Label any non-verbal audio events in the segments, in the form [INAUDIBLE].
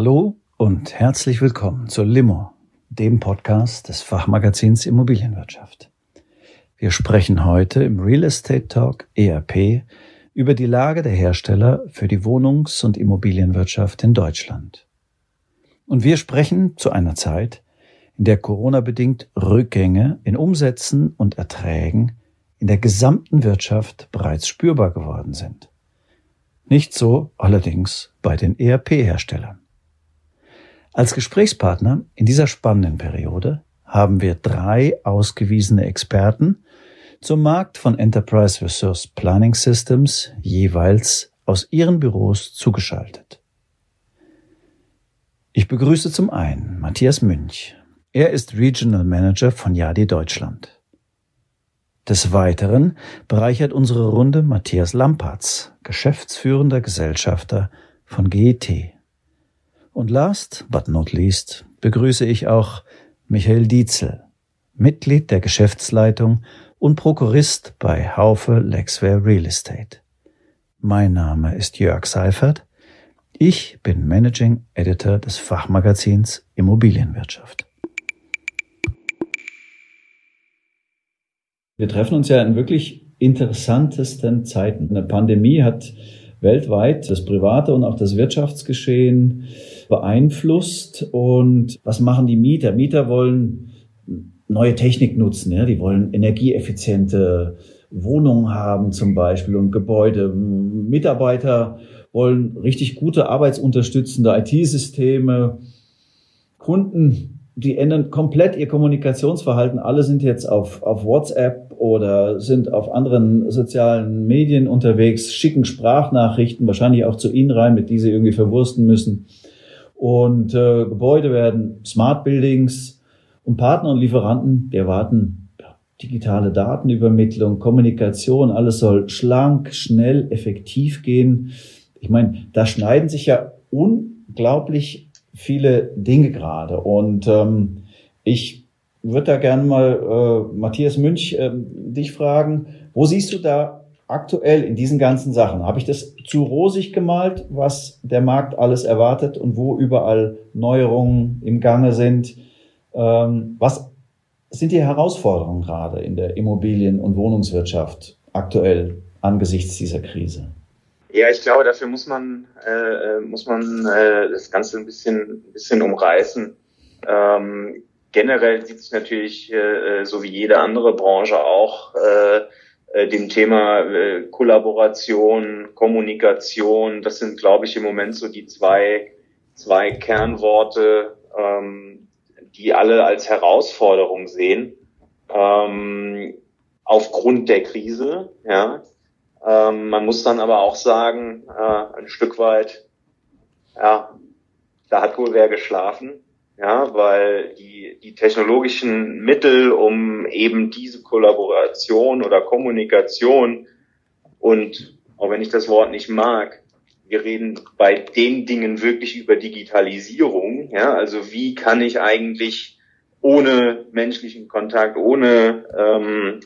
Hallo und herzlich willkommen zur Limo, dem Podcast des Fachmagazins Immobilienwirtschaft. Wir sprechen heute im Real Estate Talk ERP über die Lage der Hersteller für die Wohnungs- und Immobilienwirtschaft in Deutschland. Und wir sprechen zu einer Zeit, in der Corona-bedingt Rückgänge in Umsätzen und Erträgen in der gesamten Wirtschaft bereits spürbar geworden sind. Nicht so allerdings bei den ERP-Herstellern. Als Gesprächspartner in dieser spannenden Periode haben wir drei ausgewiesene Experten zum Markt von Enterprise Resource Planning Systems jeweils aus ihren Büros zugeschaltet. Ich begrüße zum einen Matthias Münch. Er ist Regional Manager von Yadi Deutschland. Des Weiteren bereichert unsere Runde Matthias Lampertz, geschäftsführender Gesellschafter von GET. Und last but not least begrüße ich auch Michael Dietzel, Mitglied der Geschäftsleitung und Prokurist bei Haufe Lexware Real Estate. Mein Name ist Jörg Seifert. Ich bin Managing Editor des Fachmagazins Immobilienwirtschaft. Wir treffen uns ja in wirklich interessantesten Zeiten. Eine Pandemie hat weltweit das private und auch das Wirtschaftsgeschehen beeinflusst. Und was machen die Mieter? Mieter wollen neue Technik nutzen. Ja? Die wollen energieeffiziente Wohnungen haben zum Beispiel und Gebäude. Mitarbeiter wollen richtig gute arbeitsunterstützende IT-Systeme. Kunden die ändern komplett ihr Kommunikationsverhalten. Alle sind jetzt auf, auf WhatsApp oder sind auf anderen sozialen Medien unterwegs, schicken Sprachnachrichten, wahrscheinlich auch zu Ihnen rein, mit die sie irgendwie verwursten müssen. Und äh, Gebäude werden Smart Buildings und Partner und Lieferanten, die erwarten ja, digitale Datenübermittlung, Kommunikation, alles soll schlank, schnell, effektiv gehen. Ich meine, da schneiden sich ja unglaublich viele Dinge gerade. Und ähm, ich würde da gerne mal, äh, Matthias Münch, äh, dich fragen, wo siehst du da aktuell in diesen ganzen Sachen? Habe ich das zu rosig gemalt, was der Markt alles erwartet und wo überall Neuerungen im Gange sind? Ähm, was sind die Herausforderungen gerade in der Immobilien- und Wohnungswirtschaft aktuell angesichts dieser Krise? Ja, ich glaube, dafür muss man, äh, muss man äh, das Ganze ein bisschen, ein bisschen umreißen. Ähm, generell sieht sich natürlich, äh, so wie jede andere Branche auch, äh, äh, dem Thema äh, Kollaboration, Kommunikation, das sind, glaube ich, im Moment so die zwei, zwei Kernworte, ähm, die alle als Herausforderung sehen. Ähm, aufgrund der Krise, ja, ähm, man muss dann aber auch sagen, äh, ein Stück weit, ja, da hat wohl wer geschlafen, ja, weil die, die technologischen Mittel, um eben diese Kollaboration oder Kommunikation und auch wenn ich das Wort nicht mag, wir reden bei den Dingen wirklich über Digitalisierung, ja, also wie kann ich eigentlich ohne menschlichen Kontakt, ohne ähm,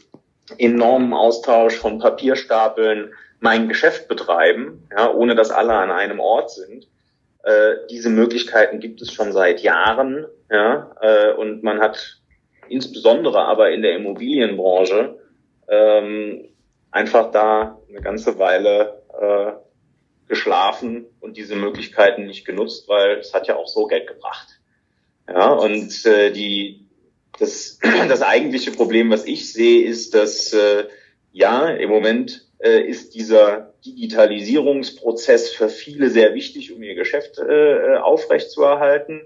enormen Austausch von Papierstapeln mein Geschäft betreiben, ja, ohne dass alle an einem Ort sind. Äh, diese Möglichkeiten gibt es schon seit Jahren, ja, äh, und man hat insbesondere aber in der Immobilienbranche ähm, einfach da eine ganze Weile äh, geschlafen und diese Möglichkeiten nicht genutzt, weil es hat ja auch so Geld gebracht. Ja, und äh, die das, [CLEARS THROAT] das eigentliche Problem, was ich sehe, ist, dass äh, ja, im Moment ist dieser Digitalisierungsprozess für viele sehr wichtig, um ihr Geschäft äh, aufrechtzuerhalten.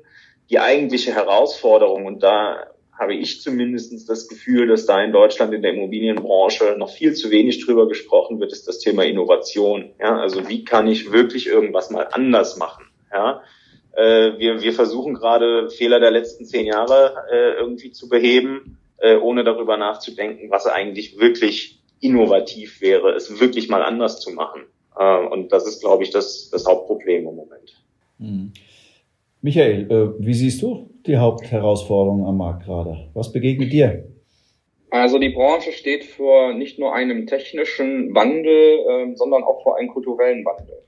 Die eigentliche Herausforderung, und da habe ich zumindest das Gefühl, dass da in Deutschland in der Immobilienbranche noch viel zu wenig drüber gesprochen wird, ist das Thema Innovation. Ja, also wie kann ich wirklich irgendwas mal anders machen? Ja, äh, wir, wir versuchen gerade Fehler der letzten zehn Jahre äh, irgendwie zu beheben, äh, ohne darüber nachzudenken, was eigentlich wirklich innovativ wäre, es wirklich mal anders zu machen. Äh, und das ist, glaube ich, das, das Hauptproblem im Moment. Mhm. Michael, äh, wie siehst du die Hauptherausforderungen am Markt gerade? Was begegnet dir? Also die Branche steht vor nicht nur einem technischen Wandel, äh, sondern auch vor einem kulturellen Wandel.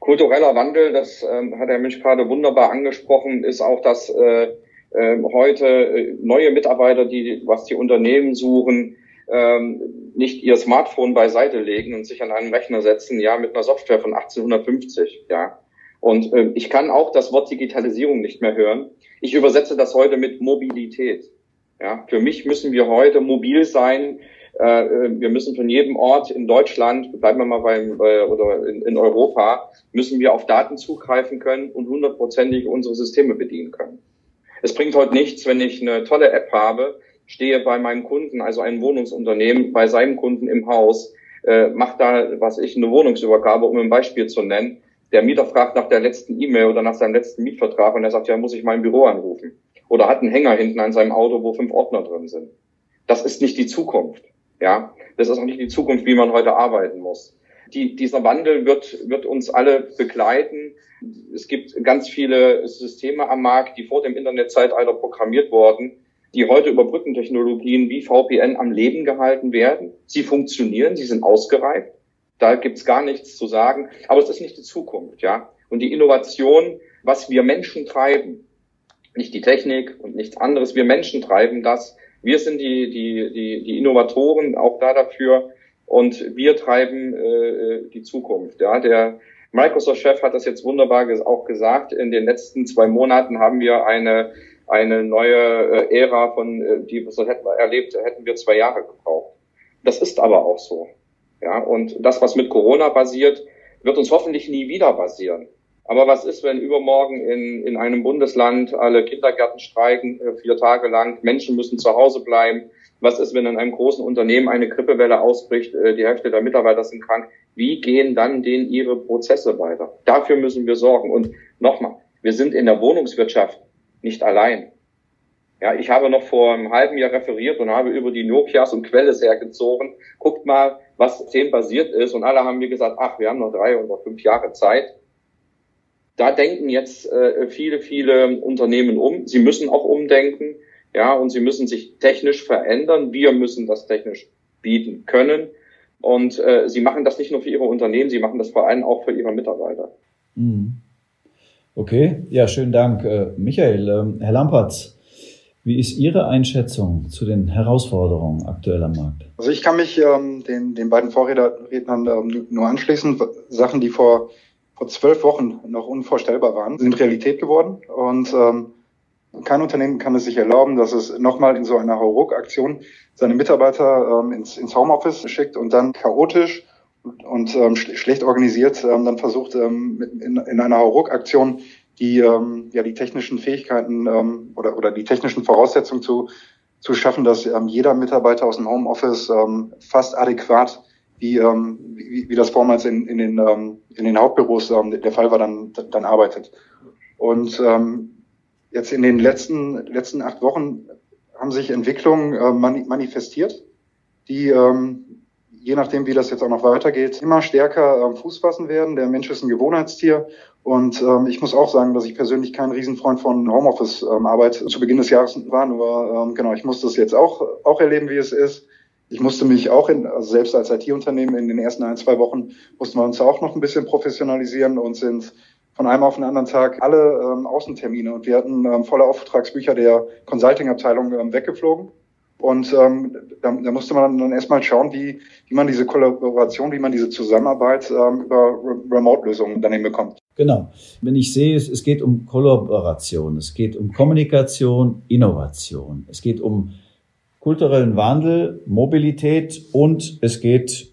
Kultureller Wandel, das äh, hat Herr Mensch gerade wunderbar angesprochen, ist auch, dass äh, ähm, äh, heute neue Mitarbeiter, die was die Unternehmen suchen, ähm, nicht ihr Smartphone beiseite legen und sich an einen Rechner setzen, ja, mit einer Software von 1850, ja. Und äh, ich kann auch das Wort Digitalisierung nicht mehr hören. Ich übersetze das heute mit Mobilität. Ja, für mich müssen wir heute mobil sein. Äh, wir müssen von jedem Ort in Deutschland, bleiben wir mal beim äh, oder in Europa, müssen wir auf Daten zugreifen können und hundertprozentig unsere Systeme bedienen können. Es bringt heute nichts, wenn ich eine tolle App habe, stehe bei meinem Kunden, also ein Wohnungsunternehmen, bei seinem Kunden im Haus, äh, macht da, was ich, eine Wohnungsübergabe, um ein Beispiel zu nennen der Mieter fragt nach der letzten E-Mail oder nach seinem letzten Mietvertrag und er sagt, ja, muss ich mein Büro anrufen. Oder hat einen Hänger hinten an seinem Auto, wo fünf Ordner drin sind. Das ist nicht die Zukunft. Ja, das ist auch nicht die Zukunft, wie man heute arbeiten muss. Die, dieser Wandel wird, wird uns alle begleiten. Es gibt ganz viele Systeme am Markt, die vor dem Internetzeitalter programmiert wurden, die heute über Brückentechnologien wie VPN am Leben gehalten werden. Sie funktionieren, sie sind ausgereift. Da gibt's gar nichts zu sagen. Aber es ist nicht die Zukunft, ja. Und die Innovation, was wir Menschen treiben, nicht die Technik und nichts anderes, wir Menschen treiben das. Wir sind die, die, die, die Innovatoren auch da dafür und wir treiben äh, die Zukunft. Ja, der Microsoft-Chef hat das jetzt wunderbar auch gesagt. In den letzten zwei Monaten haben wir eine eine neue äh, Ära von, äh, die wir hätten erlebt, hätten wir zwei Jahre gebraucht. Das ist aber auch so. Ja, und das, was mit Corona basiert, wird uns hoffentlich nie wieder basieren. Aber was ist, wenn übermorgen in, in einem Bundesland alle Kindergärten streiken, äh, vier Tage lang, Menschen müssen zu Hause bleiben? Was ist, wenn in einem großen Unternehmen eine Grippewelle ausbricht, äh, die Hälfte der Mitarbeiter sind krank? Wie gehen dann denen ihre Prozesse weiter? Dafür müssen wir sorgen. Und nochmal, wir sind in der Wohnungswirtschaft nicht allein. Ja, ich habe noch vor einem halben Jahr referiert und habe über die Nokias und Quelles hergezogen. Guckt mal, was themenbasiert ist. Und alle haben mir gesagt, ach, wir haben noch drei oder fünf Jahre Zeit. Da denken jetzt äh, viele, viele Unternehmen um. Sie müssen auch umdenken. Ja, und sie müssen sich technisch verändern. Wir müssen das technisch bieten können. Und äh, sie machen das nicht nur für ihre Unternehmen, sie machen das vor allem auch für ihre Mitarbeiter. Mhm. Okay, ja, schönen Dank. Äh, Michael, äh, Herr Lampertz, wie ist Ihre Einschätzung zu den Herausforderungen aktuell am Markt? Also ich kann mich ähm, den, den beiden Vorrednern ähm, nur anschließen. Sachen, die vor, vor zwölf Wochen noch unvorstellbar waren, sind Realität geworden. Und ähm, kein Unternehmen kann es sich erlauben, dass es nochmal in so einer Hauruck-Aktion seine Mitarbeiter ähm, ins, ins Homeoffice schickt und dann chaotisch und, ähm, schlecht organisiert ähm, dann versucht, ähm, in, in einer Hauruck-Aktion die ähm, ja die technischen Fähigkeiten ähm, oder oder die technischen Voraussetzungen zu zu schaffen, dass ähm, jeder Mitarbeiter aus dem Homeoffice ähm, fast adäquat wie, ähm, wie, wie das vormals in, in, den, ähm, in den Hauptbüros ähm, der Fall war, dann, dann arbeitet. Und ähm, jetzt in den letzten, letzten acht Wochen haben sich Entwicklungen äh, manifestiert, die ähm, je nachdem, wie das jetzt auch noch weitergeht, immer stärker ähm, Fuß fassen werden. Der Mensch ist ein Gewohnheitstier und ähm, ich muss auch sagen, dass ich persönlich kein Riesenfreund von Homeoffice-Arbeit ähm, zu Beginn des Jahres war. Nur ähm, genau, ich muss das jetzt auch auch erleben, wie es ist. Ich musste mich auch in, also selbst als IT-Unternehmen in den ersten ein, zwei Wochen mussten wir uns auch noch ein bisschen professionalisieren und sind von einem auf den anderen Tag alle ähm, Außentermine und wir hatten ähm, volle Auftragsbücher der Consulting-Abteilung ähm, weggeflogen. Und ähm, da, da musste man dann erstmal schauen, wie, wie man diese Kollaboration, wie man diese Zusammenarbeit ähm, über Remote-Lösungen dann hinbekommt. Genau. Wenn ich sehe, es, es geht um Kollaboration, es geht um Kommunikation, Innovation, es geht um kulturellen Wandel, Mobilität und es geht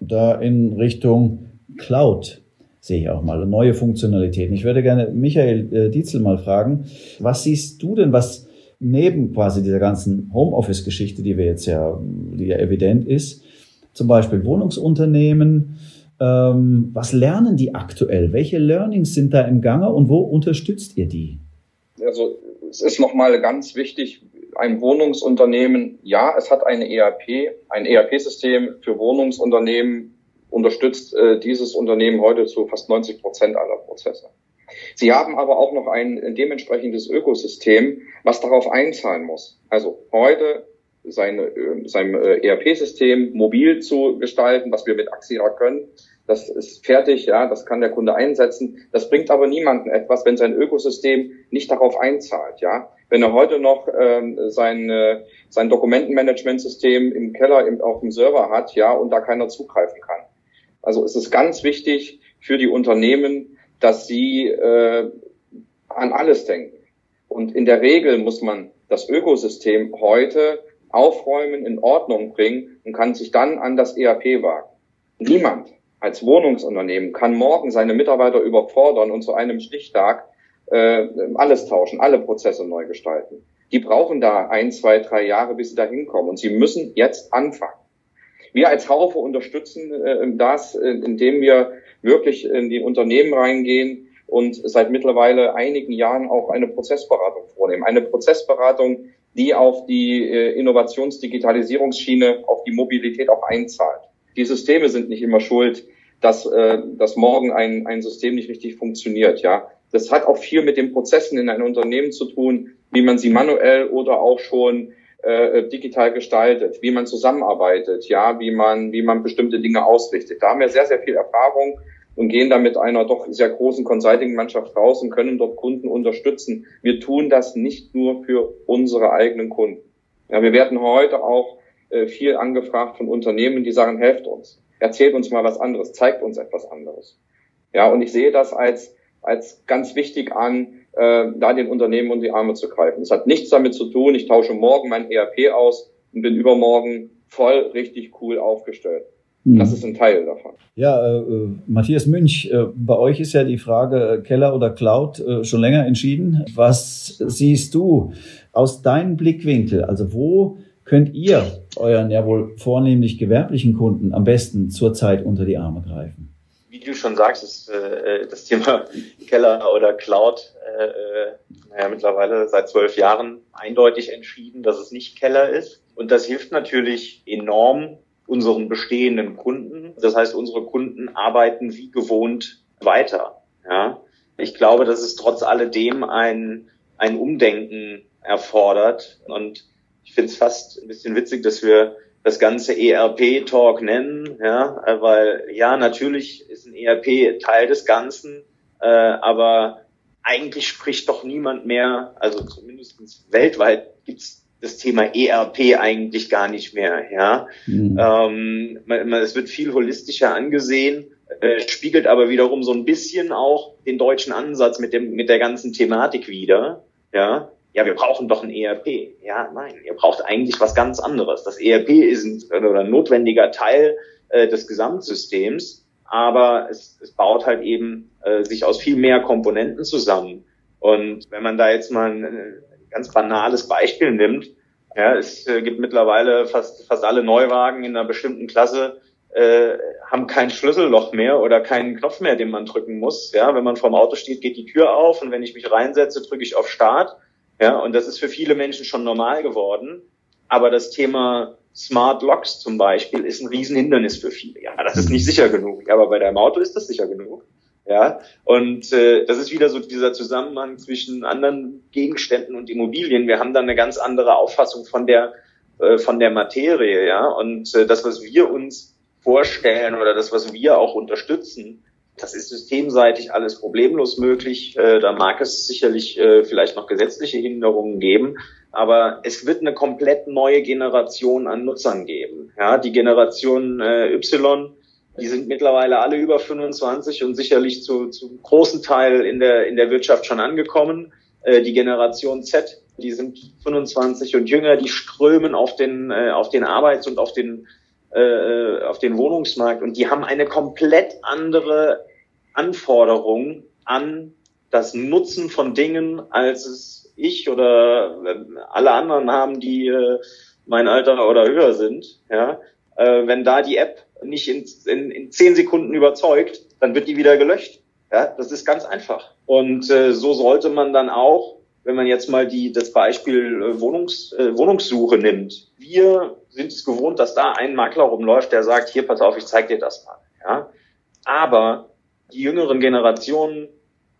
da in Richtung Cloud, sehe ich auch mal, neue Funktionalitäten. Ich würde gerne Michael äh, Dietzel mal fragen, was siehst du denn, was neben quasi dieser ganzen Homeoffice-Geschichte, die wir jetzt ja, die ja evident ist, zum Beispiel Wohnungsunternehmen, ähm, was lernen die aktuell? Welche Learnings sind da im Gange und wo unterstützt ihr die? Also es ist nochmal ganz wichtig, ein Wohnungsunternehmen, ja, es hat eine ERP, ein ERP-System für Wohnungsunternehmen unterstützt äh, dieses Unternehmen heute zu fast 90 Prozent aller Prozesse. Sie haben aber auch noch ein dementsprechendes Ökosystem, was darauf einzahlen muss. Also heute seine, äh, sein äh, ERP-System mobil zu gestalten, was wir mit Axira können. Das ist fertig, ja, das kann der Kunde einsetzen. Das bringt aber niemanden etwas, wenn sein Ökosystem nicht darauf einzahlt, ja. Wenn er heute noch ähm, sein, äh, sein Dokumentenmanagementsystem im Keller im, auf dem Server hat, ja, und da keiner zugreifen kann. Also es ist ganz wichtig für die Unternehmen, dass sie äh, an alles denken. Und in der Regel muss man das Ökosystem heute aufräumen, in Ordnung bringen und kann sich dann an das ERP wagen. Niemand als Wohnungsunternehmen kann morgen seine Mitarbeiter überfordern und zu einem Stichtag äh, alles tauschen, alle Prozesse neu gestalten. Die brauchen da ein, zwei, drei Jahre, bis sie da hinkommen. Und sie müssen jetzt anfangen. Wir als Haufe unterstützen äh, das, äh, indem wir wirklich in die Unternehmen reingehen und seit mittlerweile einigen Jahren auch eine Prozessberatung vornehmen. Eine Prozessberatung, die auf die äh, Innovationsdigitalisierungsschiene, auf die Mobilität auch einzahlt. Die Systeme sind nicht immer schuld, dass, äh, dass morgen ein, ein System nicht richtig funktioniert. Ja, das hat auch viel mit den Prozessen in einem Unternehmen zu tun, wie man sie manuell oder auch schon äh, digital gestaltet, wie man zusammenarbeitet, ja, wie man, wie man bestimmte Dinge ausrichtet. Da haben wir sehr, sehr viel Erfahrung und gehen da mit einer doch sehr großen Consulting-Mannschaft raus und können dort Kunden unterstützen. Wir tun das nicht nur für unsere eigenen Kunden. Ja, wir werden heute auch äh, viel angefragt von Unternehmen, die sagen, helft uns, erzählt uns mal was anderes, zeigt uns etwas anderes. Ja, und ich sehe das als, als ganz wichtig an, äh, da den Unternehmen unter die Arme zu greifen. Es hat nichts damit zu tun, ich tausche morgen mein ERP aus und bin übermorgen voll richtig cool aufgestellt. Mhm. Das ist ein Teil davon. Ja, äh, äh, Matthias Münch, äh, bei euch ist ja die Frage äh, Keller oder Cloud äh, schon länger entschieden. Was siehst du aus deinem Blickwinkel? Also wo könnt ihr euren ja wohl vornehmlich gewerblichen Kunden am besten zurzeit unter die Arme greifen? Wie du schon sagst, ist äh, das Thema Keller oder Cloud äh, naja, mittlerweile seit zwölf Jahren eindeutig entschieden, dass es nicht Keller ist. Und das hilft natürlich enorm, unseren bestehenden Kunden. Das heißt, unsere Kunden arbeiten wie gewohnt weiter. Ja. Ich glaube, dass es trotz alledem ein, ein Umdenken erfordert. Und ich finde es fast ein bisschen witzig, dass wir das ganze ERP-Talk nennen, ja, weil ja, natürlich ist ein ERP Teil des Ganzen, äh, aber eigentlich spricht doch niemand mehr, also zumindest weltweit gibt's das Thema ERP eigentlich gar nicht mehr. Ja, mhm. ähm, man, man, es wird viel holistischer angesehen, äh, spiegelt aber wiederum so ein bisschen auch den deutschen Ansatz mit dem mit der ganzen Thematik wieder. Ja, ja, wir brauchen doch ein ERP. Ja, nein, ihr braucht eigentlich was ganz anderes. Das ERP ist ein, oder ein notwendiger Teil äh, des Gesamtsystems, aber es, es baut halt eben äh, sich aus viel mehr Komponenten zusammen. Und wenn man da jetzt mal ein, ganz banales Beispiel nimmt, ja, es äh, gibt mittlerweile fast, fast alle Neuwagen in einer bestimmten Klasse äh, haben kein Schlüsselloch mehr oder keinen Knopf mehr, den man drücken muss. Ja, wenn man vorm Auto steht, geht die Tür auf und wenn ich mich reinsetze, drücke ich auf Start. Ja, und das ist für viele Menschen schon normal geworden. Aber das Thema Smart Locks zum Beispiel ist ein Riesenhindernis für viele. Ja, das ist nicht sicher genug. Ja, aber bei deinem Auto ist das sicher genug. Ja, und äh, das ist wieder so dieser Zusammenhang zwischen anderen Gegenständen und Immobilien. Wir haben da eine ganz andere Auffassung von der äh, von der Materie, ja. Und äh, das, was wir uns vorstellen oder das, was wir auch unterstützen, das ist systemseitig alles problemlos möglich. Äh, da mag es sicherlich äh, vielleicht noch gesetzliche Hinderungen geben, aber es wird eine komplett neue Generation an Nutzern geben. Ja, die Generation äh, Y die sind mittlerweile alle über 25 und sicherlich zu, zu großen Teil in der, in der Wirtschaft schon angekommen. Äh, die Generation Z, die sind 25 und jünger, die strömen auf den, äh, auf den Arbeits- und auf den, äh, auf den Wohnungsmarkt und die haben eine komplett andere Anforderung an das Nutzen von Dingen, als es ich oder alle anderen haben, die äh, mein Alter oder höher sind, ja, äh, wenn da die App nicht in, in, in zehn Sekunden überzeugt, dann wird die wieder gelöscht. Ja, das ist ganz einfach. Und äh, so sollte man dann auch, wenn man jetzt mal die, das Beispiel äh, Wohnungs, äh, Wohnungssuche nimmt. Wir sind es gewohnt, dass da ein Makler rumläuft, der sagt, hier, pass auf, ich zeig dir das mal. Ja? Aber die jüngeren Generationen,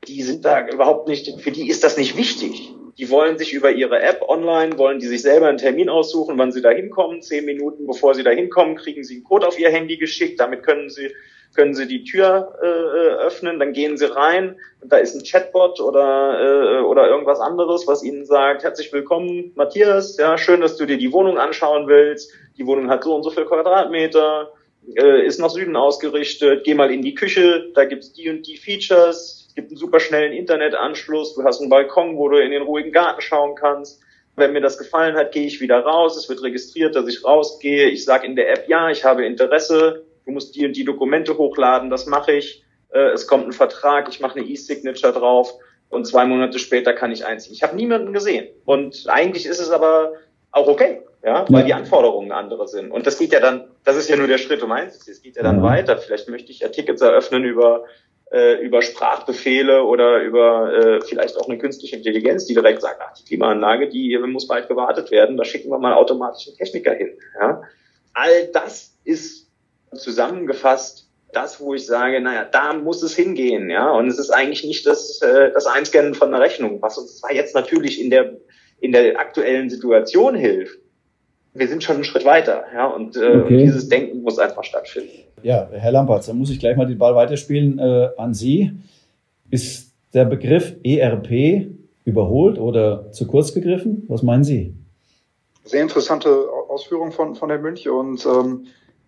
die sind da überhaupt nicht, für die ist das nicht wichtig. Die wollen sich über ihre App online, wollen die sich selber einen Termin aussuchen, wann sie da hinkommen. Zehn Minuten bevor sie da hinkommen, kriegen sie einen Code auf ihr Handy geschickt. Damit können sie, können sie die Tür äh, öffnen, dann gehen sie rein. Und da ist ein Chatbot oder, äh, oder irgendwas anderes, was ihnen sagt, herzlich willkommen, Matthias, ja, schön, dass du dir die Wohnung anschauen willst. Die Wohnung hat so und so viel Quadratmeter, äh, ist nach Süden ausgerichtet, geh mal in die Küche, da gibt's die und die Features, es gibt einen super schnellen Internetanschluss, du hast einen Balkon, wo du in den ruhigen Garten schauen kannst. Wenn mir das gefallen hat, gehe ich wieder raus. Es wird registriert, dass ich rausgehe. Ich sage in der App, ja, ich habe Interesse. Du musst die und die Dokumente hochladen. Das mache ich. Äh, es kommt ein Vertrag. Ich mache eine E-Signature drauf. Und zwei Monate später kann ich einziehen. Ich habe niemanden gesehen. Und eigentlich ist es aber auch okay, ja, weil die Anforderungen andere sind. Und das geht ja dann, das ist ja nur der Schritt um eins. Es geht ja dann weiter. Vielleicht möchte ich ja Tickets eröffnen über äh, über Sprachbefehle oder über äh, vielleicht auch eine künstliche Intelligenz, die direkt sagt, ach, die Klimaanlage, die muss bald gewartet werden, da schicken wir mal automatisch einen Techniker hin. Ja? All das ist zusammengefasst das, wo ich sage, naja, da muss es hingehen, ja. Und es ist eigentlich nicht das, äh, das Einscannen von einer Rechnung, was uns zwar jetzt natürlich in der in der aktuellen Situation hilft. Wir sind schon einen Schritt weiter, ja. Und äh, okay. dieses Denken muss einfach stattfinden. Ja, Herr Lampertz, dann muss ich gleich mal den Ball weiterspielen äh, an Sie. Ist der Begriff ERP überholt oder zu kurz gegriffen? Was meinen Sie? Sehr interessante Ausführung von, von Herrn Münch und ähm,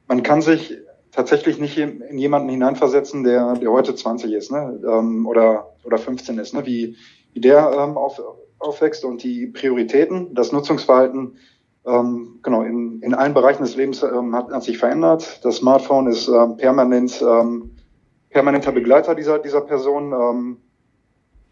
man kann sich tatsächlich nicht in jemanden hineinversetzen, der, der heute 20 ist ne? ähm, oder, oder 15 ist, ne? wie, wie der ähm, auf, aufwächst und die Prioritäten, das Nutzungsverhalten ähm, genau, in, in allen Bereichen des Lebens ähm, hat, hat sich verändert. Das Smartphone ist ähm, permanent ähm, permanenter Begleiter dieser dieser Person. Ähm,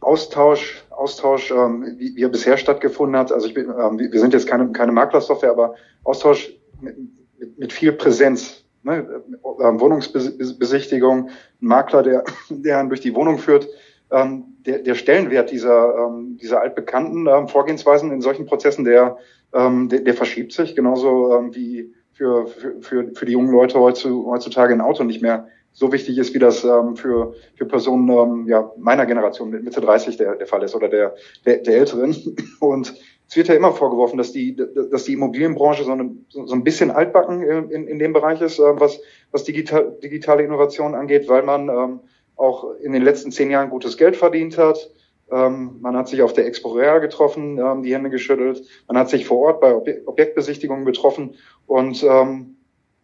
Austausch, Austausch, ähm, wie, wie er bisher stattgefunden hat. Also ich bin, ähm, wir sind jetzt keine keine Maklersoftware, aber Austausch mit, mit, mit viel Präsenz. Ne? Ähm, Wohnungsbesichtigung, ein Makler, der [LAUGHS] der einen durch die Wohnung führt. Ähm, der, der Stellenwert dieser, ähm, dieser altbekannten ähm, Vorgehensweisen in solchen Prozessen, der ähm, der, der verschiebt sich, genauso ähm, wie für, für, für, die jungen Leute heutzutage ein Auto nicht mehr so wichtig ist, wie das ähm, für, für Personen ähm, ja, meiner Generation mit Mitte 30 der, der Fall ist oder der, der, der Älteren. [LAUGHS] Und es wird ja immer vorgeworfen, dass die, dass die Immobilienbranche so, eine, so ein bisschen altbacken in, in dem Bereich ist, äh, was, was digital, digitale Innovation angeht, weil man ähm, auch in den letzten zehn Jahren gutes Geld verdient hat ähm, man hat sich auf der Expo Real getroffen, ähm, die Hände geschüttelt. Man hat sich vor Ort bei Objek Objektbesichtigungen getroffen. Und ähm,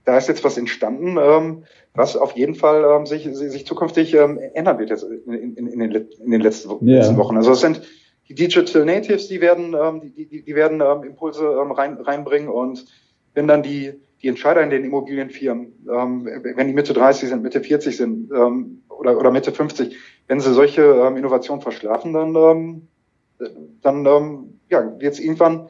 da ist jetzt was entstanden, ähm, was auf jeden Fall ähm, sich, sich zukünftig ähm, ändern wird jetzt in, in, in, den, in den letzten, letzten Wochen. Also es sind die Digital Natives, die werden, ähm, die, die, die werden ähm, Impulse ähm, rein, reinbringen und wenn dann die, die Entscheider in den Immobilienfirmen, ähm, wenn die Mitte 30 sind, Mitte 40 sind ähm, oder, oder Mitte 50, wenn sie solche ähm, Innovationen verschlafen, dann, ähm, dann ähm, ja, wird es irgendwann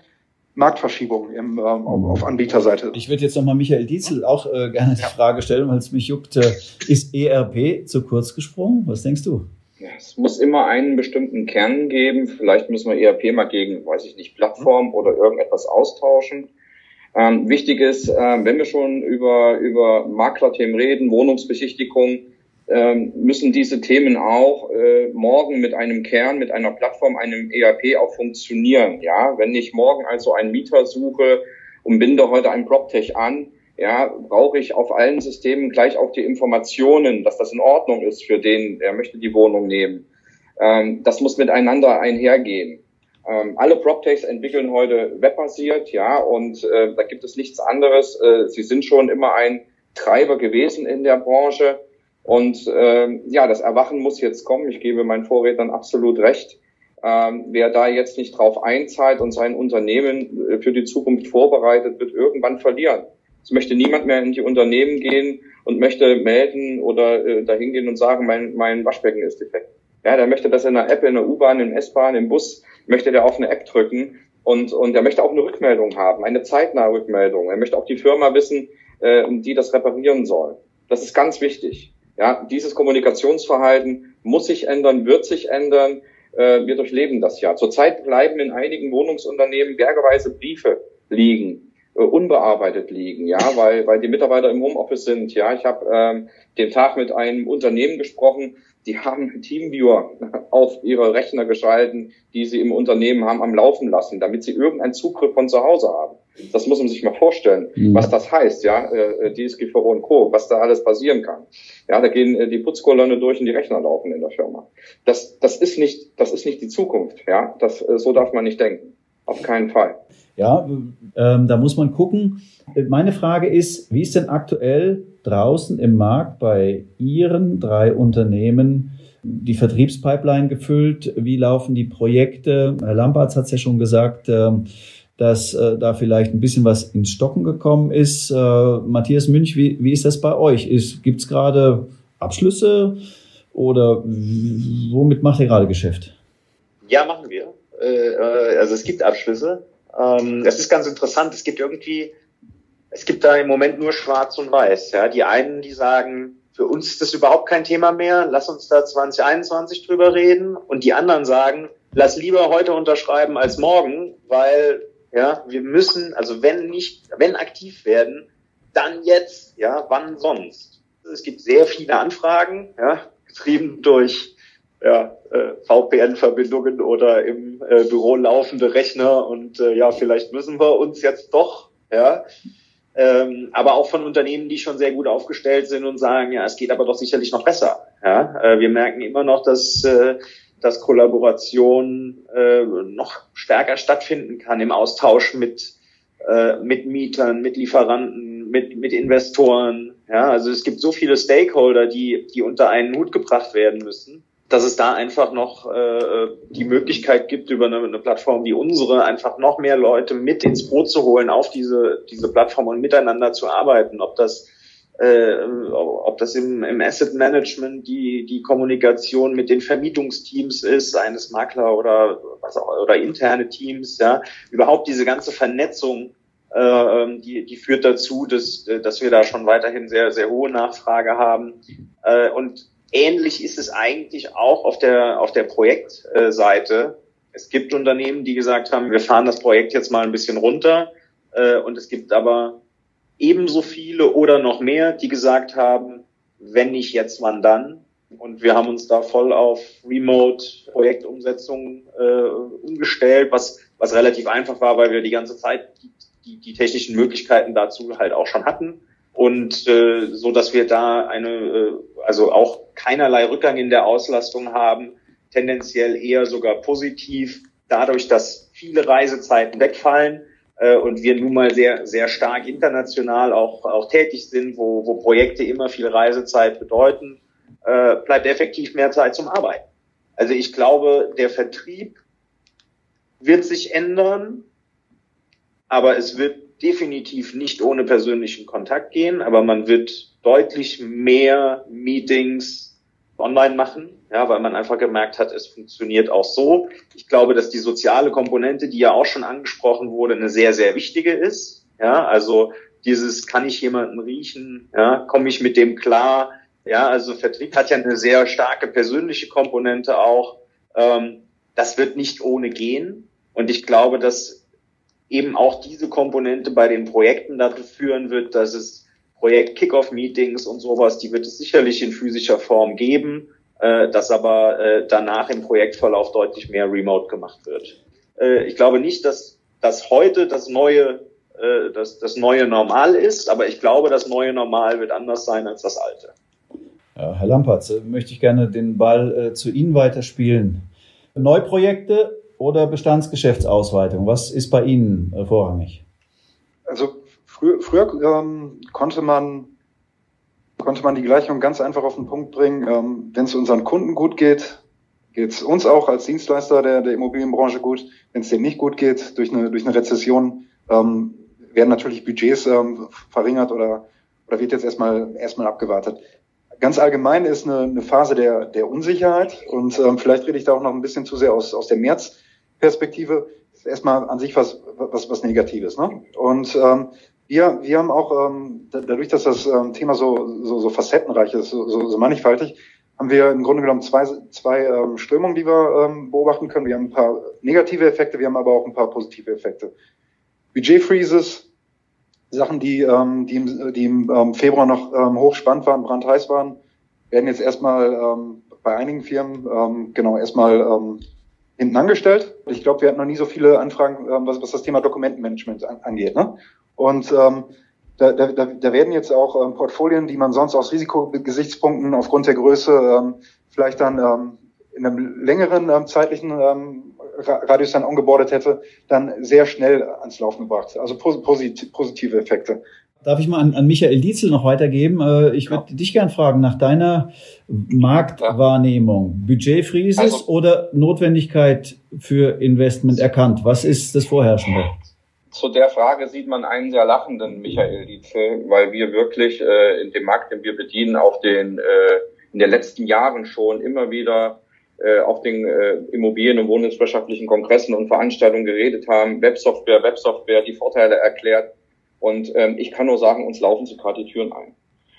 Marktverschiebung im, ähm, auf, auf Anbieterseite. Ich würde jetzt nochmal Michael Dietzel auch äh, gerne die ja. Frage stellen, weil es mich juckt. Äh, ist ERP zu kurz gesprungen? Was denkst du? Ja, es muss immer einen bestimmten Kern geben. Vielleicht müssen wir ERP mal gegen, weiß ich nicht, Plattform oder irgendetwas austauschen. Ähm, wichtig ist, äh, wenn wir schon über, über Maklerthemen reden, Wohnungsbesichtigung, müssen diese Themen auch äh, morgen mit einem Kern, mit einer Plattform, einem ERP auch funktionieren. Ja, wenn ich morgen also einen Mieter suche und binde heute ein PropTech an, ja, brauche ich auf allen Systemen gleich auch die Informationen, dass das in Ordnung ist für den, der möchte die Wohnung nehmen. Ähm, das muss miteinander einhergehen. Ähm, alle PropTechs entwickeln heute webbasiert, ja, und äh, da gibt es nichts anderes. Äh, sie sind schon immer ein Treiber gewesen in der Branche und ähm, ja, das Erwachen muss jetzt kommen. Ich gebe meinen Vorrednern absolut recht. Ähm, wer da jetzt nicht drauf einzahlt und sein Unternehmen äh, für die Zukunft vorbereitet, wird irgendwann verlieren. Es möchte niemand mehr in die Unternehmen gehen und möchte melden oder äh, dahin gehen und sagen, mein, mein Waschbecken ist defekt. Ja, der möchte das in der App, in der U-Bahn, im S-Bahn, im Bus möchte der auf eine App drücken und, und er möchte auch eine Rückmeldung haben, eine zeitnahe Rückmeldung. Er möchte auch die Firma wissen, äh, die das reparieren soll. Das ist ganz wichtig. Ja, dieses Kommunikationsverhalten muss sich ändern, wird sich ändern. Äh, wir durchleben das ja. Zurzeit bleiben in einigen Wohnungsunternehmen bergeweise Briefe liegen, äh, unbearbeitet liegen, ja, weil, weil die Mitarbeiter im Homeoffice sind. Ja, ich habe ähm, den Tag mit einem Unternehmen gesprochen, die haben Teamviewer auf ihre Rechner geschalten, die sie im Unternehmen haben am Laufen lassen, damit sie irgendeinen Zugriff von zu Hause haben. Das muss man sich mal vorstellen, mhm. was das heißt, ja, äh, DSGVO und Co., was da alles passieren kann. Ja, da gehen äh, die Putzkolonne durch und die Rechner laufen in der Firma. Das, das ist nicht, das ist nicht die Zukunft, ja. Das, äh, so darf man nicht denken. Auf keinen Fall. Ja, ähm, da muss man gucken. Meine Frage ist, wie ist denn aktuell draußen im Markt bei Ihren drei Unternehmen die Vertriebspipeline gefüllt? Wie laufen die Projekte? Herr Lampertz hat es ja schon gesagt, ähm, dass äh, da vielleicht ein bisschen was ins Stocken gekommen ist. Äh, Matthias Münch, wie, wie ist das bei euch? Gibt es gerade Abschlüsse oder womit macht ihr gerade Geschäft? Ja, machen wir. Äh, also es gibt Abschlüsse. Ähm, es ist ganz interessant. Es gibt irgendwie, es gibt da im Moment nur Schwarz und Weiß. Ja, die einen, die sagen, für uns ist das überhaupt kein Thema mehr. Lass uns da 2021 drüber reden. Und die anderen sagen, lass lieber heute unterschreiben als morgen, weil ja, wir müssen, also wenn nicht, wenn aktiv werden, dann jetzt, ja, wann sonst? Es gibt sehr viele Anfragen, ja, getrieben durch ja, äh, VPN-Verbindungen oder im äh, Büro laufende Rechner und äh, ja, vielleicht müssen wir uns jetzt doch, ja. Ähm, aber auch von Unternehmen, die schon sehr gut aufgestellt sind und sagen, ja, es geht aber doch sicherlich noch besser. Ja, äh, wir merken immer noch, dass äh, dass Kollaboration äh, noch stärker stattfinden kann im Austausch mit, äh, mit Mietern, mit Lieferanten, mit, mit Investoren. Ja, also es gibt so viele Stakeholder, die, die unter einen Hut gebracht werden müssen, dass es da einfach noch äh, die Möglichkeit gibt, über eine, eine Plattform wie unsere einfach noch mehr Leute mit ins Boot zu holen, auf diese, diese Plattform und miteinander zu arbeiten. Ob das äh, ob das im, im Asset Management die, die Kommunikation mit den Vermietungsteams ist, eines Makler oder was auch, oder interne Teams, ja, überhaupt diese ganze Vernetzung, äh, die, die führt dazu, dass, dass wir da schon weiterhin sehr, sehr hohe Nachfrage haben. Äh, und ähnlich ist es eigentlich auch auf der, auf der Projektseite. Es gibt Unternehmen, die gesagt haben, wir fahren das Projekt jetzt mal ein bisschen runter. Äh, und es gibt aber ebenso viele oder noch mehr, die gesagt haben, wenn nicht jetzt, wann dann? Und wir haben uns da voll auf Remote-Projektumsetzung äh, umgestellt, was, was relativ einfach war, weil wir die ganze Zeit die, die, die technischen Möglichkeiten dazu halt auch schon hatten. Und äh, so dass wir da eine, äh, also auch keinerlei Rückgang in der Auslastung haben, tendenziell eher sogar positiv, dadurch, dass viele Reisezeiten wegfallen äh, und wir nun mal sehr, sehr stark international auch, auch tätig sind, wo, wo Projekte immer viel Reisezeit bedeuten, äh, bleibt effektiv mehr Zeit zum Arbeiten. Also ich glaube, der Vertrieb wird sich ändern, aber es wird definitiv nicht ohne persönlichen Kontakt gehen, aber man wird deutlich mehr Meetings online machen ja, weil man einfach gemerkt hat, es funktioniert auch so. Ich glaube, dass die soziale Komponente, die ja auch schon angesprochen wurde, eine sehr, sehr wichtige ist. Ja, also dieses, kann ich jemanden riechen? Ja, komme ich mit dem klar? Ja, also Vertrieb hat ja eine sehr starke persönliche Komponente auch. Ähm, das wird nicht ohne gehen. Und ich glaube, dass eben auch diese Komponente bei den Projekten dazu führen wird, dass es Projekt Kickoff-Meetings und sowas, die wird es sicherlich in physischer Form geben äh, dass aber äh, danach im Projektverlauf deutlich mehr remote gemacht wird. Äh, ich glaube nicht, dass das heute das neue äh, das, das neue Normal ist, aber ich glaube, das neue Normal wird anders sein als das alte. Ja, Herr Lampertz, äh, möchte ich gerne den Ball äh, zu Ihnen weiterspielen. Neuprojekte oder Bestandsgeschäftsausweitung? Was ist bei Ihnen äh, vorrangig? Also früher, früher ähm, konnte man konnte man die Gleichung ganz einfach auf den Punkt bringen. Ähm, Wenn es unseren Kunden gut geht, geht es uns auch als Dienstleister der, der Immobilienbranche gut. Wenn es dem nicht gut geht, durch eine, durch eine Rezession, ähm, werden natürlich Budgets ähm, verringert oder, oder wird jetzt erstmal, erstmal abgewartet. Ganz allgemein ist eine, eine Phase der, der Unsicherheit und ähm, vielleicht rede ich da auch noch ein bisschen zu sehr aus, aus der März, Perspektive ist erstmal an sich was, was, was Negatives. Ne? Und ähm, wir, wir haben auch, ähm, dadurch, dass das ähm, Thema so, so, so facettenreich ist, so, so, so mannigfaltig, haben wir im Grunde genommen zwei, zwei ähm, Strömungen, die wir ähm, beobachten können. Wir haben ein paar negative Effekte, wir haben aber auch ein paar positive Effekte. Budgetfreezes, Sachen, die, ähm, die, im, die im ähm, Februar noch ähm, hochspannend waren, brandheiß waren, werden jetzt erstmal ähm, bei einigen Firmen ähm, genau erstmal ähm, hinten angestellt. Ich glaube, wir hatten noch nie so viele Anfragen, ähm, was, was das Thema Dokumentenmanagement an, angeht. Ne? Und ähm, da, da, da werden jetzt auch ähm, Portfolien, die man sonst aus Risikogesichtspunkten aufgrund der Größe ähm, vielleicht dann ähm, in einem längeren ähm, zeitlichen ähm, Radius dann ongeboardet hätte, dann sehr schnell ans Laufen gebracht. Also posit positive Effekte. Darf ich mal an, an Michael Dietzel noch weitergeben? Äh, ich würde ja. dich gern fragen nach deiner Marktwahrnehmung. Budgetfreezes also, oder Notwendigkeit für Investment erkannt? Was ist das Vorherrschende? zu der Frage sieht man einen sehr lachenden Michael Dietzel, weil wir wirklich äh, in dem Markt, den wir bedienen, auf den äh, in den letzten Jahren schon immer wieder äh, auf den äh, Immobilien- und Wohnungswirtschaftlichen Kongressen und Veranstaltungen geredet haben, Websoftware, Websoftware, die Vorteile erklärt. Und ähm, ich kann nur sagen, uns laufen sogar die Türen ein.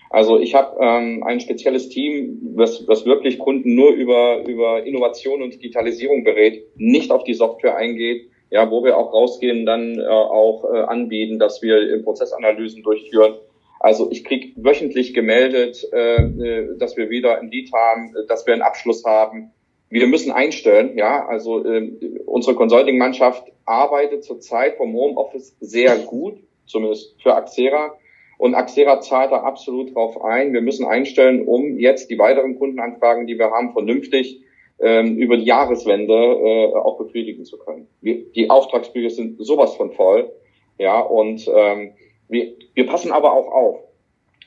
Also ich habe ähm, ein spezielles Team, was, was wirklich Kunden nur über, über Innovation und Digitalisierung berät, nicht auf die Software eingeht, ja, wo wir auch rausgehen, dann äh, auch äh, anbieten, dass wir Prozessanalysen durchführen. Also ich krieg wöchentlich gemeldet, äh, äh, dass wir wieder ein Lead haben, dass wir einen Abschluss haben. Wir müssen einstellen, ja, also äh, unsere Consulting-Mannschaft arbeitet zurzeit vom Homeoffice sehr gut, zumindest für Axera. Und Axera zahlt da absolut drauf ein. Wir müssen einstellen, um jetzt die weiteren Kundenanfragen, die wir haben, vernünftig ähm, über die Jahreswende äh, auch befriedigen zu können. Wir, die Auftragsbücher sind sowas von voll, ja, und ähm, wir, wir passen aber auch auf.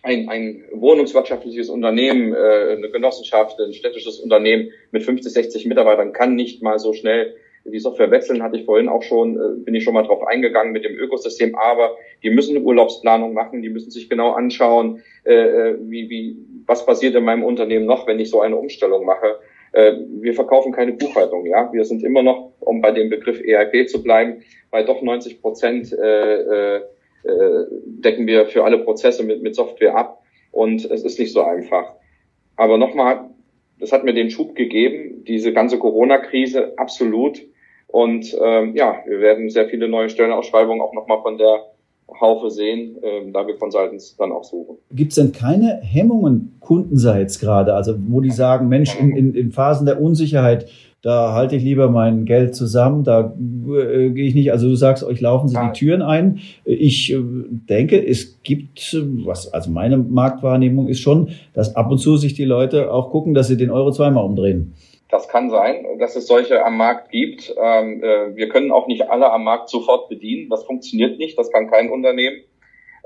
Ein, ein wohnungswirtschaftliches Unternehmen, äh, eine Genossenschaft, ein städtisches Unternehmen mit 50, 60 Mitarbeitern kann nicht mal so schnell die Software wechseln, hatte ich vorhin auch schon, äh, bin ich schon mal drauf eingegangen mit dem Ökosystem, aber die müssen eine Urlaubsplanung machen, die müssen sich genau anschauen, äh, äh wie, wie, was passiert in meinem Unternehmen noch, wenn ich so eine Umstellung mache. Wir verkaufen keine Buchhaltung, ja. Wir sind immer noch, um bei dem Begriff ERP zu bleiben, bei doch 90 Prozent äh, äh, decken wir für alle Prozesse mit Software ab. Und es ist nicht so einfach. Aber nochmal, das hat mir den Schub gegeben, diese ganze Corona-Krise, absolut. Und ähm, ja, wir werden sehr viele neue Stellenausschreibungen auch nochmal von der Haufe sehen, äh, da wir Consultants dann auch suchen. Gibt es denn keine Hemmungen kundenseits gerade, also wo die sagen, Mensch, in, in, in Phasen der Unsicherheit, da halte ich lieber mein Geld zusammen, da äh, gehe ich nicht, also du sagst, euch laufen sie die Türen ein. Ich äh, denke, es gibt, was, also meine Marktwahrnehmung ist schon, dass ab und zu sich die Leute auch gucken, dass sie den Euro zweimal umdrehen. Das kann sein, dass es solche am Markt gibt. Ähm, äh, wir können auch nicht alle am Markt sofort bedienen. Das funktioniert nicht. Das kann kein Unternehmen.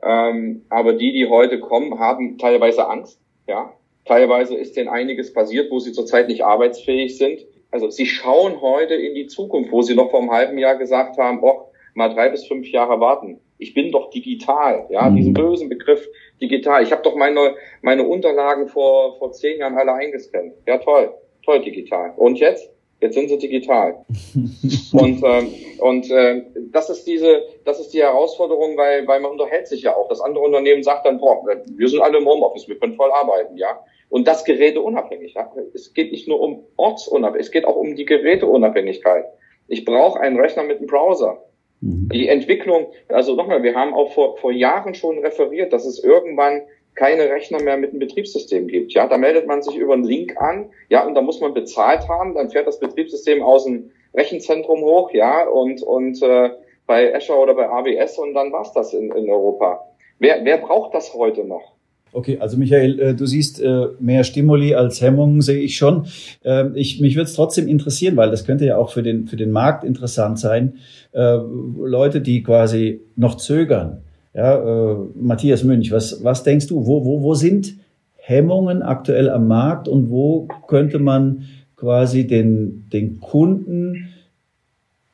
Ähm, aber die, die heute kommen, haben teilweise Angst. Ja, teilweise ist denen einiges passiert, wo sie zurzeit nicht arbeitsfähig sind. Also sie schauen heute in die Zukunft, wo sie noch vor einem halben Jahr gesagt haben, oh, mal drei bis fünf Jahre warten. Ich bin doch digital, ja, mhm. diesen bösen Begriff digital. Ich habe doch meine meine Unterlagen vor vor zehn Jahren alle eingescannt. Ja toll voll digital. Und jetzt? Jetzt sind sie digital. [LAUGHS] und ähm, und äh, das ist diese, das ist die Herausforderung, weil, weil man unterhält sich ja auch. Das andere Unternehmen sagt dann, boah, wir sind alle im Homeoffice, wir können voll arbeiten, ja. Und das geräteunabhängig. Ja? Es geht nicht nur um Ortsunabhängigkeit, es geht auch um die Geräteunabhängigkeit. Ich brauche einen Rechner mit einem Browser. Mhm. Die Entwicklung, also nochmal, wir haben auch vor, vor Jahren schon referiert, dass es irgendwann keine Rechner mehr mit einem Betriebssystem gibt. Ja, da meldet man sich über einen Link an, ja, und da muss man bezahlt haben, dann fährt das Betriebssystem aus dem Rechenzentrum hoch, ja, und und äh, bei Azure oder bei AWS und dann war's das in, in Europa. Wer, wer braucht das heute noch? Okay, also Michael, äh, du siehst äh, mehr Stimuli als Hemmungen, sehe ich schon. Ähm, ich, mich würde es trotzdem interessieren, weil das könnte ja auch für den, für den Markt interessant sein. Äh, Leute, die quasi noch zögern, ja, äh, Matthias Münch, was, was denkst du? Wo, wo, wo sind Hemmungen aktuell am Markt und wo könnte man quasi den, den Kunden,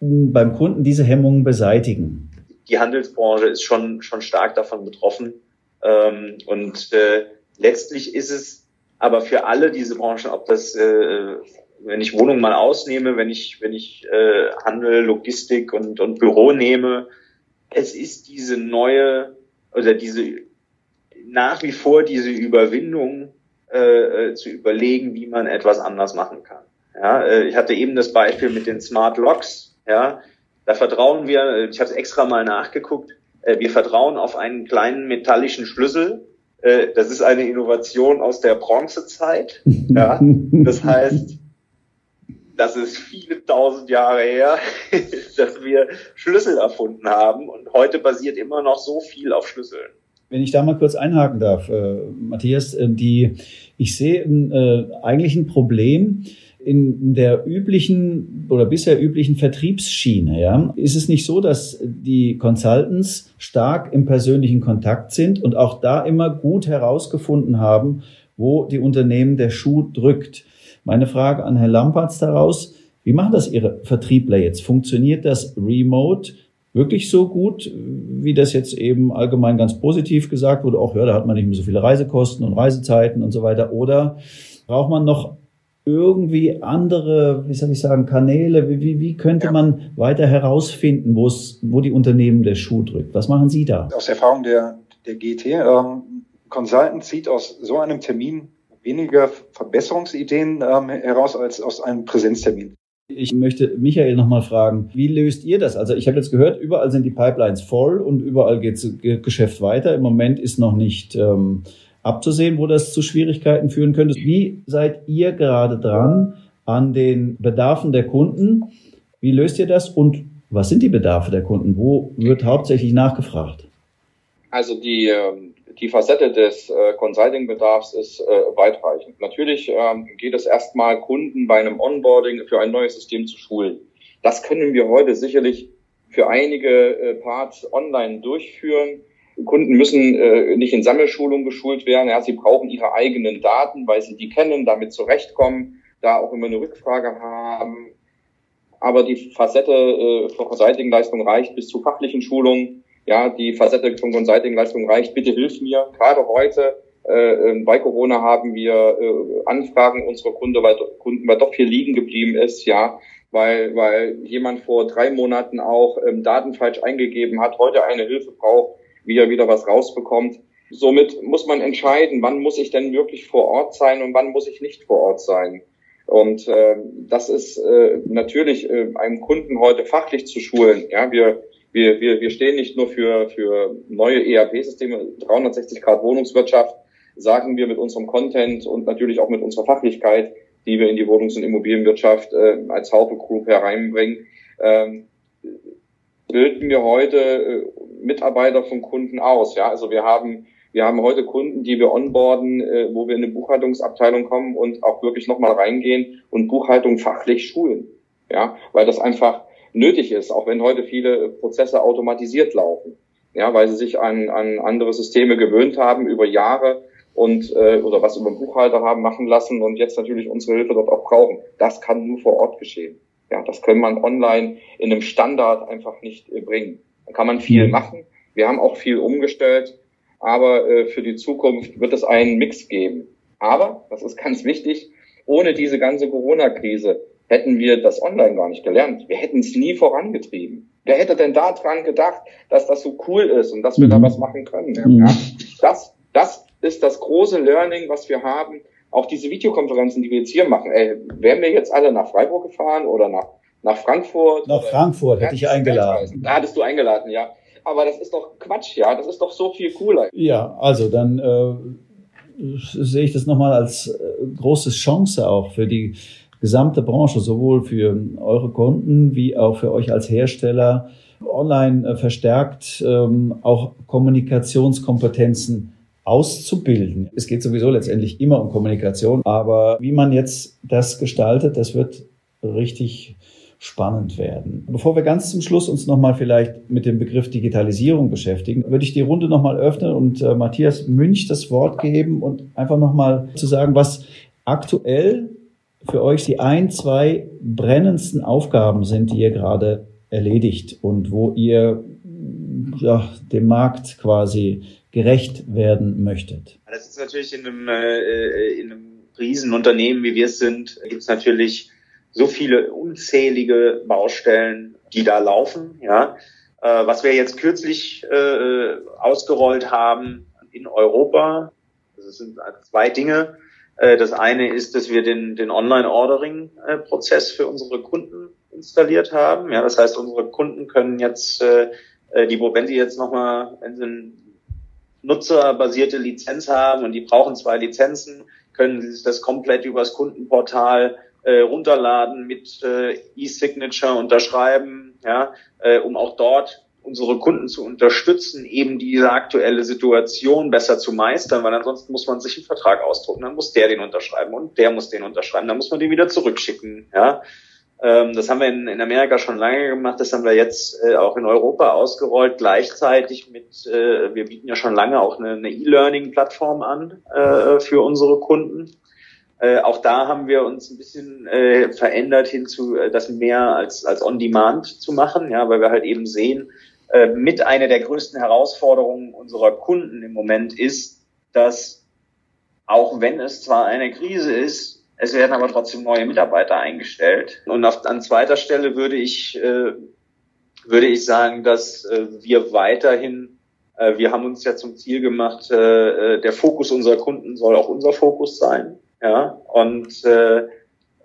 beim Kunden diese Hemmungen beseitigen? Die Handelsbranche ist schon, schon stark davon betroffen. Ähm, und äh, letztlich ist es aber für alle diese Branchen, ob das äh, wenn ich Wohnung mal ausnehme, wenn ich, wenn ich äh, Handel, Logistik und, und Büro nehme, es ist diese neue oder diese nach wie vor diese Überwindung äh, äh, zu überlegen, wie man etwas anders machen kann. Ja, äh, ich hatte eben das Beispiel mit den Smart Locks. Ja, da vertrauen wir. Ich habe es extra mal nachgeguckt. Äh, wir vertrauen auf einen kleinen metallischen Schlüssel. Äh, das ist eine Innovation aus der Bronzezeit. Ja, [LAUGHS] das heißt, das ist viele tausend Jahre her, [LAUGHS] dass wir Schlüssel erfunden haben und heute basiert immer noch so viel auf Schlüsseln. Wenn ich da mal kurz einhaken darf, äh, Matthias, äh, die, ich sehe äh, eigentlich ein Problem in der üblichen oder bisher üblichen Vertriebsschiene. Ja, ist es nicht so, dass die Consultants stark im persönlichen Kontakt sind und auch da immer gut herausgefunden haben, wo die Unternehmen der Schuh drückt? Meine Frage an Herrn Lampertz daraus, wie machen das Ihre Vertriebler jetzt? Funktioniert das remote wirklich so gut, wie das jetzt eben allgemein ganz positiv gesagt wurde? Auch, ja, da hat man nicht mehr so viele Reisekosten und Reisezeiten und so weiter. Oder braucht man noch irgendwie andere, wie soll ich sagen, Kanäle? Wie, wie könnte ja. man weiter herausfinden, wo es, wo die Unternehmen der Schuh drückt? Was machen Sie da? Aus Erfahrung der, der GT, ähm, Consultant zieht aus so einem Termin weniger Verbesserungsideen ähm, heraus als aus einem Präsenztermin. Ich möchte Michael nochmal fragen, wie löst ihr das? Also ich habe jetzt gehört, überall sind die Pipelines voll und überall geht das Geschäft weiter. Im Moment ist noch nicht ähm, abzusehen, wo das zu Schwierigkeiten führen könnte. Wie seid ihr gerade dran an den Bedarfen der Kunden? Wie löst ihr das und was sind die Bedarfe der Kunden? Wo wird hauptsächlich nachgefragt? Also die ähm, die Facette des äh, Consulting-Bedarfs ist äh, weitreichend. Natürlich ähm, geht es erstmal, Kunden bei einem Onboarding für ein neues System zu schulen. Das können wir heute sicherlich für einige äh, Parts online durchführen. Kunden müssen äh, nicht in Sammelschulung geschult werden. Ja, sie brauchen ihre eigenen Daten, weil sie die kennen, damit zurechtkommen, da auch immer eine Rückfrage haben. Aber die Facette äh, von Consulting-Leistung reicht bis zu fachlichen Schulungen ja, die Facette von Consulting-Leistung reicht, bitte hilf mir. Gerade heute äh, ähm, bei Corona haben wir äh, Anfragen unserer Kunden, weil, Kunden, weil doch viel liegen geblieben ist, ja, weil, weil jemand vor drei Monaten auch ähm, Daten falsch eingegeben hat, heute eine Hilfe braucht, wie er wieder was rausbekommt. Somit muss man entscheiden, wann muss ich denn wirklich vor Ort sein und wann muss ich nicht vor Ort sein. Und äh, das ist äh, natürlich äh, einem Kunden heute fachlich zu schulen. Ja, wir wir, wir, wir stehen nicht nur für, für neue ERP-Systeme, 360 Grad Wohnungswirtschaft, sagen wir mit unserem Content und natürlich auch mit unserer Fachlichkeit, die wir in die Wohnungs- und Immobilienwirtschaft äh, als Haufe Group hereinbringen, ähm, bilden wir heute äh, Mitarbeiter von Kunden aus. Ja, also wir haben wir haben heute Kunden, die wir onboarden, äh, wo wir in eine Buchhaltungsabteilung kommen und auch wirklich nochmal reingehen und Buchhaltung fachlich schulen. Ja, weil das einfach nötig ist, auch wenn heute viele Prozesse automatisiert laufen. Ja, weil sie sich an, an andere Systeme gewöhnt haben über Jahre und äh, oder was über Buchhalter haben machen lassen und jetzt natürlich unsere Hilfe dort auch brauchen. Das kann nur vor Ort geschehen. Ja, das kann man online in einem Standard einfach nicht äh, bringen. Da kann man viel mhm. machen. Wir haben auch viel umgestellt, aber äh, für die Zukunft wird es einen Mix geben. Aber, das ist ganz wichtig, ohne diese ganze Corona-Krise hätten wir das online gar nicht gelernt. Wir hätten es nie vorangetrieben. Wer hätte denn da dran gedacht, dass das so cool ist und dass wir mhm. da was machen können? Ja, mhm. das, das ist das große Learning, was wir haben. Auch diese Videokonferenzen, die wir jetzt hier machen. Ey, wären wir jetzt alle nach Freiburg gefahren oder nach, nach Frankfurt? Nach Frankfurt hätte ich eingeladen. Da hattest du eingeladen, ja. Aber das ist doch Quatsch, ja. Das ist doch so viel cooler. Ja, also dann äh, sehe ich das nochmal als äh, große Chance auch für die gesamte Branche, sowohl für eure Kunden wie auch für euch als Hersteller, online äh, verstärkt ähm, auch Kommunikationskompetenzen auszubilden. Es geht sowieso letztendlich immer um Kommunikation, aber wie man jetzt das gestaltet, das wird richtig spannend werden. Bevor wir ganz zum Schluss uns nochmal vielleicht mit dem Begriff Digitalisierung beschäftigen, würde ich die Runde nochmal öffnen und äh, Matthias Münch das Wort geben und einfach nochmal zu sagen, was aktuell für euch die ein, zwei brennendsten Aufgaben sind, die ihr gerade erledigt und wo ihr ja, dem Markt quasi gerecht werden möchtet? Das ist natürlich in einem, äh, in einem Riesenunternehmen, wie wir es sind, gibt es natürlich so viele unzählige Baustellen, die da laufen. Ja, äh, was wir jetzt kürzlich äh, ausgerollt haben in Europa, das sind zwei Dinge. Äh, das eine ist, dass wir den, den Online-Ordering-Prozess für unsere Kunden installiert haben. Ja, das heißt, unsere Kunden können jetzt, äh, äh die, wenn sie jetzt nochmal, eine nutzerbasierte Lizenz haben und die brauchen zwei Lizenzen, können sie das komplett übers Kundenportal äh, runterladen, mit äh, E-Signature unterschreiben, ja, äh, um auch dort unsere Kunden zu unterstützen, eben diese aktuelle Situation besser zu meistern, weil ansonsten muss man sich einen Vertrag ausdrucken, dann muss der den unterschreiben und der muss den unterschreiben, dann muss man den wieder zurückschicken, ja. Ähm, das haben wir in, in, Amerika schon lange gemacht, das haben wir jetzt äh, auch in Europa ausgerollt, gleichzeitig mit, äh, wir bieten ja schon lange auch eine E-Learning-Plattform an äh, für unsere Kunden. Äh, auch da haben wir uns ein bisschen äh, verändert hinzu, äh, das mehr als, als On-Demand zu machen, ja, weil wir halt eben sehen, äh, mit einer der größten Herausforderungen unserer Kunden im Moment ist, dass auch wenn es zwar eine Krise ist, es werden aber trotzdem neue Mitarbeiter eingestellt. Und auf, an zweiter Stelle würde ich, äh, würde ich sagen, dass äh, wir weiterhin, äh, wir haben uns ja zum Ziel gemacht, äh, äh der Fokus unserer Kunden soll auch unser Fokus sein. Ja, und äh,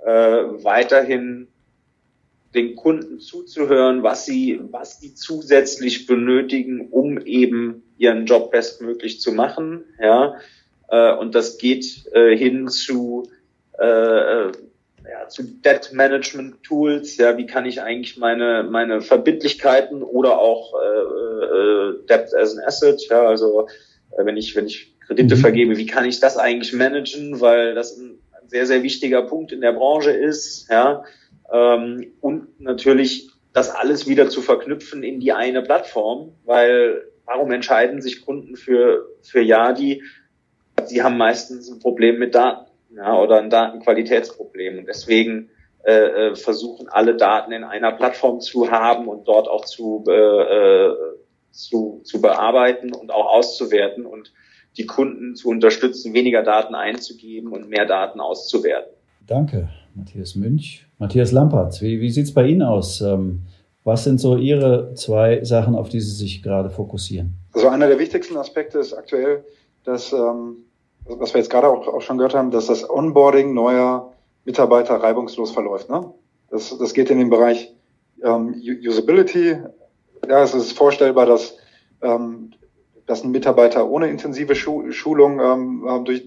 äh, weiterhin den Kunden zuzuhören, was sie, was sie zusätzlich benötigen, um eben ihren Job bestmöglich zu machen. Ja, äh, und das geht äh, hin zu äh, äh, ja, zu Debt Management Tools, ja, wie kann ich eigentlich meine meine Verbindlichkeiten oder auch äh, äh, Debt as an Asset, ja, also äh, wenn ich wenn ich Kredite mhm. vergebe, wie kann ich das eigentlich managen, weil das ein, ein sehr sehr wichtiger Punkt in der Branche ist, ja, ähm, und natürlich das alles wieder zu verknüpfen in die eine Plattform, weil warum entscheiden sich Kunden für für Yadi? Sie haben meistens ein Problem mit Daten ja, oder ein Datenqualitätsproblem. Und deswegen äh, äh, versuchen alle Daten in einer Plattform zu haben und dort auch zu, äh, äh, zu, zu bearbeiten und auch auszuwerten und die Kunden zu unterstützen, weniger Daten einzugeben und mehr Daten auszuwerten. Danke, Matthias Münch. Matthias Lampert, wie, wie sieht es bei Ihnen aus? Ähm, was sind so Ihre zwei Sachen, auf die Sie sich gerade fokussieren? Also einer der wichtigsten Aspekte ist aktuell, dass ähm, was wir jetzt gerade auch, auch schon gehört haben, dass das Onboarding neuer Mitarbeiter reibungslos verläuft. Ne? Das, das geht in den Bereich ähm, Usability. Ja, es ist vorstellbar, dass, ähm, dass ein Mitarbeiter ohne intensive Schu Schulung ähm, ähm durch,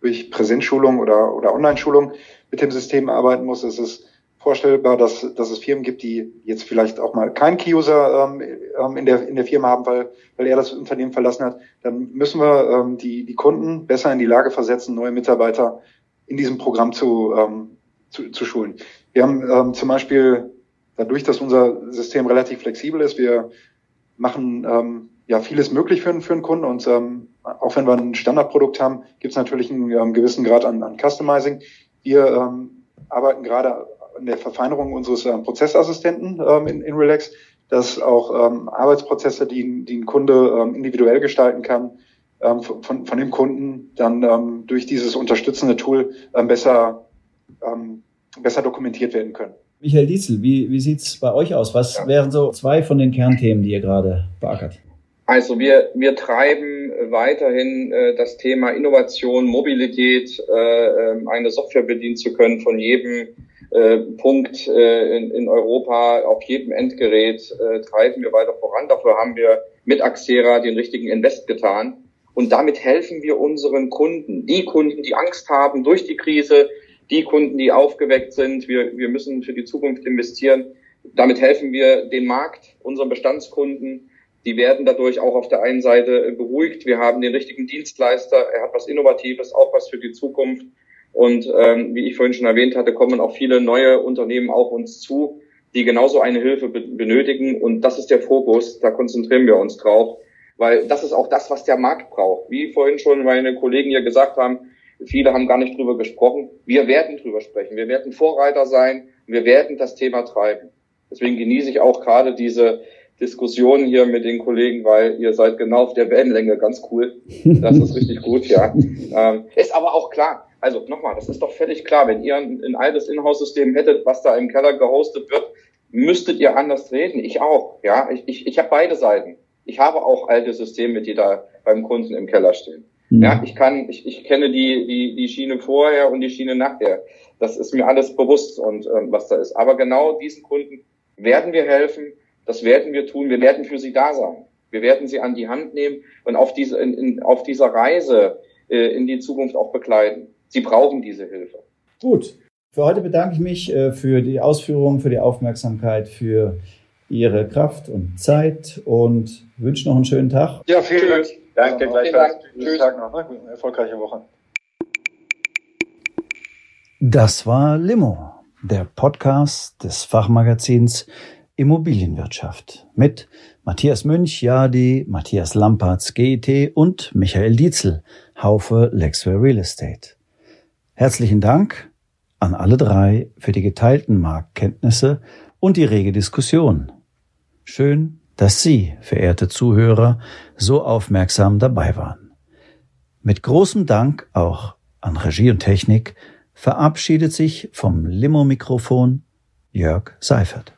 durch Präsenzschulung oder, oder Online-Schulung mit dem System arbeiten muss. Es ist vorstellbar, dass, dass es Firmen gibt, die jetzt vielleicht auch mal keinen Key-User ähm, ähm, in, der, in der Firma haben, weil, weil er das Unternehmen verlassen hat. Dann müssen wir ähm, die, die Kunden besser in die Lage versetzen, neue Mitarbeiter in diesem Programm zu, ähm, zu, zu schulen. Wir haben ähm, zum Beispiel dadurch, dass unser System relativ flexibel ist, wir machen ähm, ja vieles möglich für, für einen Kunden und ähm, auch wenn wir ein Standardprodukt haben, gibt es natürlich einen ähm, gewissen Grad an, an Customizing. Wir ähm, arbeiten gerade in der Verfeinerung unseres ähm, Prozessassistenten ähm, in, in Relax, dass auch ähm, Arbeitsprozesse, die, die ein Kunde ähm, individuell gestalten kann, ähm, von, von dem Kunden dann ähm, durch dieses unterstützende Tool ähm, besser, ähm, besser dokumentiert werden können. Michael Dietzel, wie, wie sieht's bei euch aus? Was ja. wären so zwei von den Kernthemen, die ihr gerade beackert? Also wir, wir treiben weiterhin äh, das Thema Innovation, Mobilität, äh, ähm, eine Software bedienen zu können von jedem äh, Punkt äh, in, in Europa auf jedem Endgerät äh, treiben wir weiter voran. Dafür haben wir mit Axera den richtigen Invest getan. Und damit helfen wir unseren Kunden, die Kunden, die Angst haben durch die Krise, die Kunden, die aufgeweckt sind. Wir, wir müssen für die Zukunft investieren. Damit helfen wir den Markt, unseren Bestandskunden. Die werden dadurch auch auf der einen Seite beruhigt. Wir haben den richtigen Dienstleister. Er hat was Innovatives, auch was für die Zukunft. Und ähm, wie ich vorhin schon erwähnt hatte, kommen auch viele neue Unternehmen auf uns zu, die genauso eine Hilfe be benötigen. Und das ist der Fokus, da konzentrieren wir uns drauf, weil das ist auch das, was der Markt braucht. Wie vorhin schon meine Kollegen hier gesagt haben, viele haben gar nicht drüber gesprochen. Wir werden drüber sprechen. Wir werden Vorreiter sein. Wir werden das Thema treiben. Deswegen genieße ich auch gerade diese Diskussionen hier mit den Kollegen, weil ihr seid genau auf der Wellenlänge, ganz cool. Das ist richtig gut, ja. Ähm, ist aber auch klar, Also nochmal, das ist doch völlig klar. Wenn ihr ein, ein altes Inhouse-System hättet, was da im Keller gehostet wird, müsstet ihr anders reden. Ich auch. Ja, ich, ich, ich habe beide Seiten. Ich habe auch alte Systeme, die da beim Kunden im Keller stehen. Mhm. Ja, ich kann, ich, ich kenne die, die, die Schiene vorher und die Schiene nachher. Das ist mir alles bewusst und ähm, was da ist. Aber genau diesen Kunden werden wir helfen. Das werden wir tun. Wir werden für sie da sein. Wir werden sie an die Hand nehmen und auf diese, in, in, auf dieser Reise äh, in die Zukunft auch begleiten. Sie brauchen diese Hilfe. Gut. Für heute bedanke ich mich äh, für die Ausführungen, für die Aufmerksamkeit, für Ihre Kraft und Zeit und wünsche noch einen schönen Tag. Ja, vielen Dank. Danke, ja, gleichfalls. Tschüss. Tag noch. Ne? Erfolgreiche Woche. Das war Limo, der Podcast des Fachmagazins Immobilienwirtschaft mit Matthias Münch, Jadi, Matthias Lampertz, GET und Michael Dietzel, Haufe Lexware Real Estate. Herzlichen Dank an alle drei für die geteilten Marktkenntnisse und die rege Diskussion. Schön, dass Sie, verehrte Zuhörer, so aufmerksam dabei waren. Mit großem Dank auch an Regie und Technik verabschiedet sich vom Limo-Mikrofon Jörg Seifert.